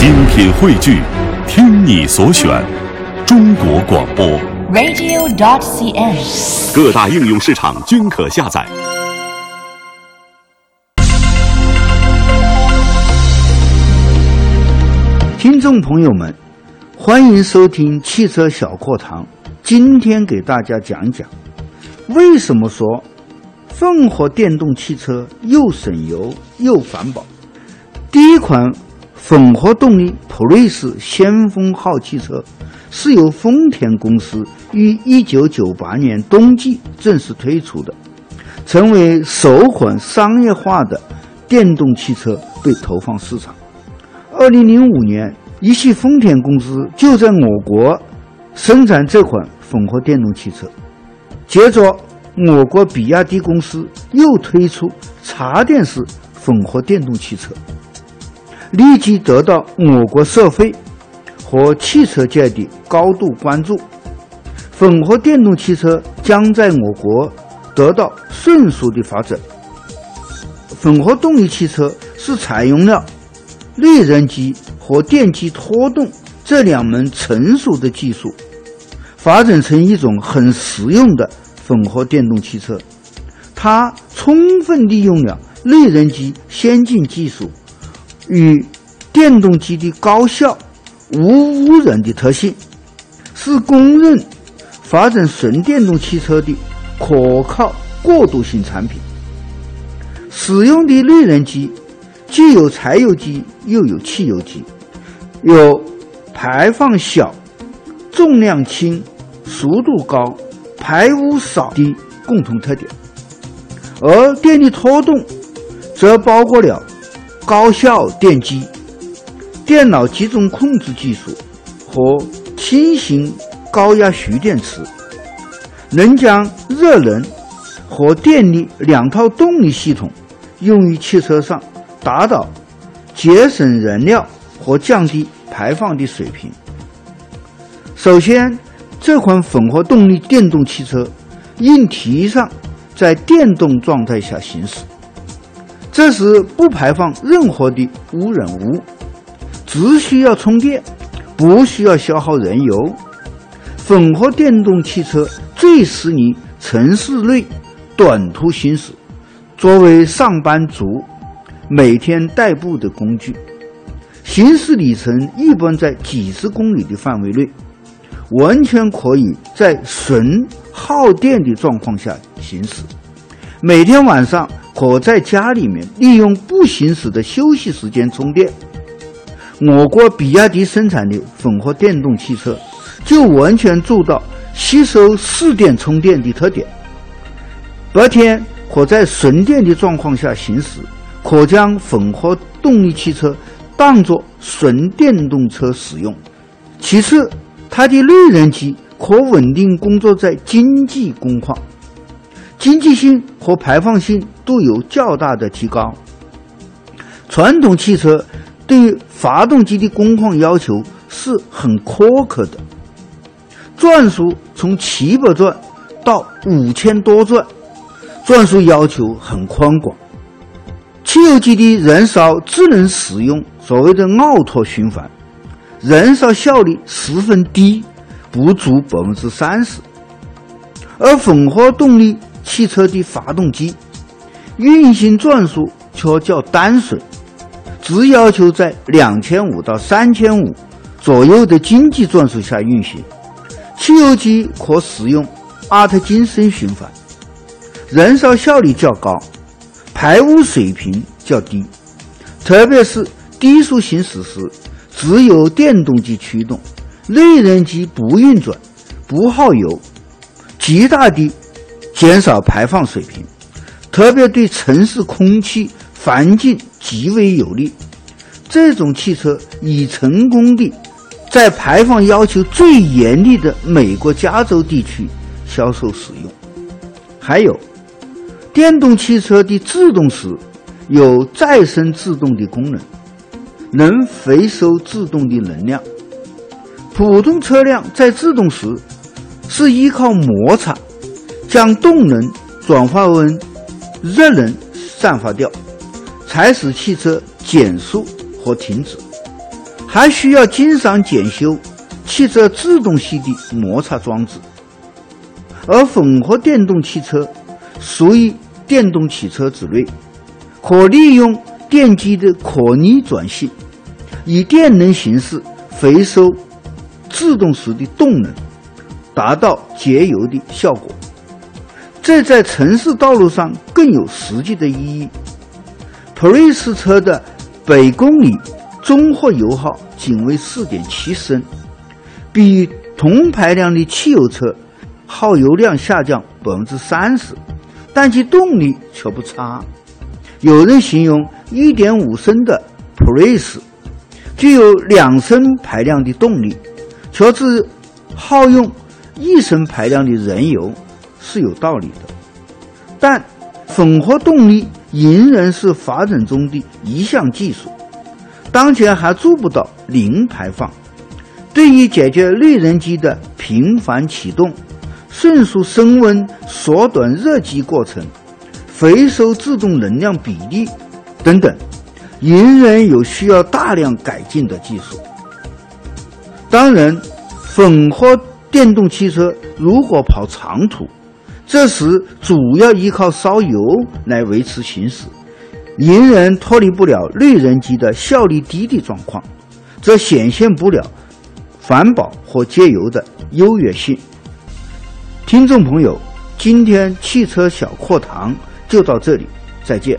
精品汇聚，听你所选，中国广播。radio.dot.cn，。各大应用市场均可下载。听众朋友们，欢迎收听汽车小课堂。今天给大家讲讲，为什么说混合电动汽车又省油又环保。第一款混合动力普锐斯先锋号汽车是由丰田公司于1998年冬季正式推出的，成为首款商业化的电动汽车被投放市场。二零零五年，一汽丰田公司就在我国生产这款混合电动汽车。接着，我国比亚迪公司又推出插电式混合电动汽车，立即得到我国社会和汽车界的高度关注。混合电动汽车将在我国得到迅速的发展。混合动力汽车是采用了内燃机和电机拖动这两门成熟的技术，发展成一种很实用的混合电动汽车。它充分利用了内燃机先进技术与电动机的高效、无污染的特性，是公认发展纯电动汽车的可靠过渡性产品。使用的内燃机既有柴油机又有汽油机，有排放小、重量轻、速度高、排污少的共同特点。而电力拖动则包括了高效电机、电脑集中控制技术和轻型高压蓄电池，能将热能和电力两套动力系统用于汽车上，达到节省燃料和降低排放的水平。首先，这款混合动力电动汽车应提上在电动状态下行驶，这时不排放任何的污染物，只需要充电，不需要消耗燃油。混合电动汽车最适宜城市内短途行驶，作为上班族每天代步的工具，行驶里程一般在几十公里的范围内，完全可以在纯耗电的状况下行驶。每天晚上可在家里面利用不行驶的休息时间充电。我国比亚迪生产的混合电动汽车就完全做到吸收市电充电的特点。白天可在纯电的状况下行驶，可将混合动力汽车当作纯电动车使用。其次，它的内燃机可稳定工作在经济工况，经济性和排放性都有较大的提高。传统汽车对于发动机的工况要求是很苛刻的，转速从七百转到五千多转，转速要求很宽广。汽油机的燃烧只能使用所谓的奥拓循环，燃烧效率十分低，不足百分之三十。而混合动力汽车的发动机运行转速却较单纯，只要求在两千五到三千五左右的经济转速下运行。汽油机可使用阿特金森循环，燃烧效率较高，排污水平较低，特别是低速行驶时，只有电动机驱动，内燃机不运转，不耗油，极大地减少排放水平，特别对城市空气环境极为有利。这种汽车已成功地在排放要求最严厉的美国加州地区销售使用。还有，电动汽车的制动时有再生制动的功能，能回收制动的能量。普通车辆在制动时是依靠摩擦将动能转化为热能散发掉，才使汽车减速和停止。还需要经常检修汽车制动系的摩擦装置。而混合电动汽车属于电动汽车之类，可利用电机的可逆转性，以电能形式回收制动时的动能，达到节油的效果。这在城市道路上更有实际的意义。普锐斯车的百公里综合油耗仅为四点七升，比同排量的汽油车耗油量下降百分之三十，但其动力却不差。有人形容一点五升的普锐斯具有两升排量的动力，却只耗用一升排量的燃油。是有道理的，但混合动力仍然是发展中的一项技术，当前还做不到零排放。对于解决内燃机的频繁启动、迅速升温、缩短热机过程、回收制动能量比例等等，仍然有需要大量改进的技术。当然，混合电动汽车如果跑长途，这时主要依靠烧油来维持行驶，银人脱离不了绿人机的效率低的状况，这显现不了环保和节油的优越性。听众朋友，今天汽车小课堂就到这里，再见。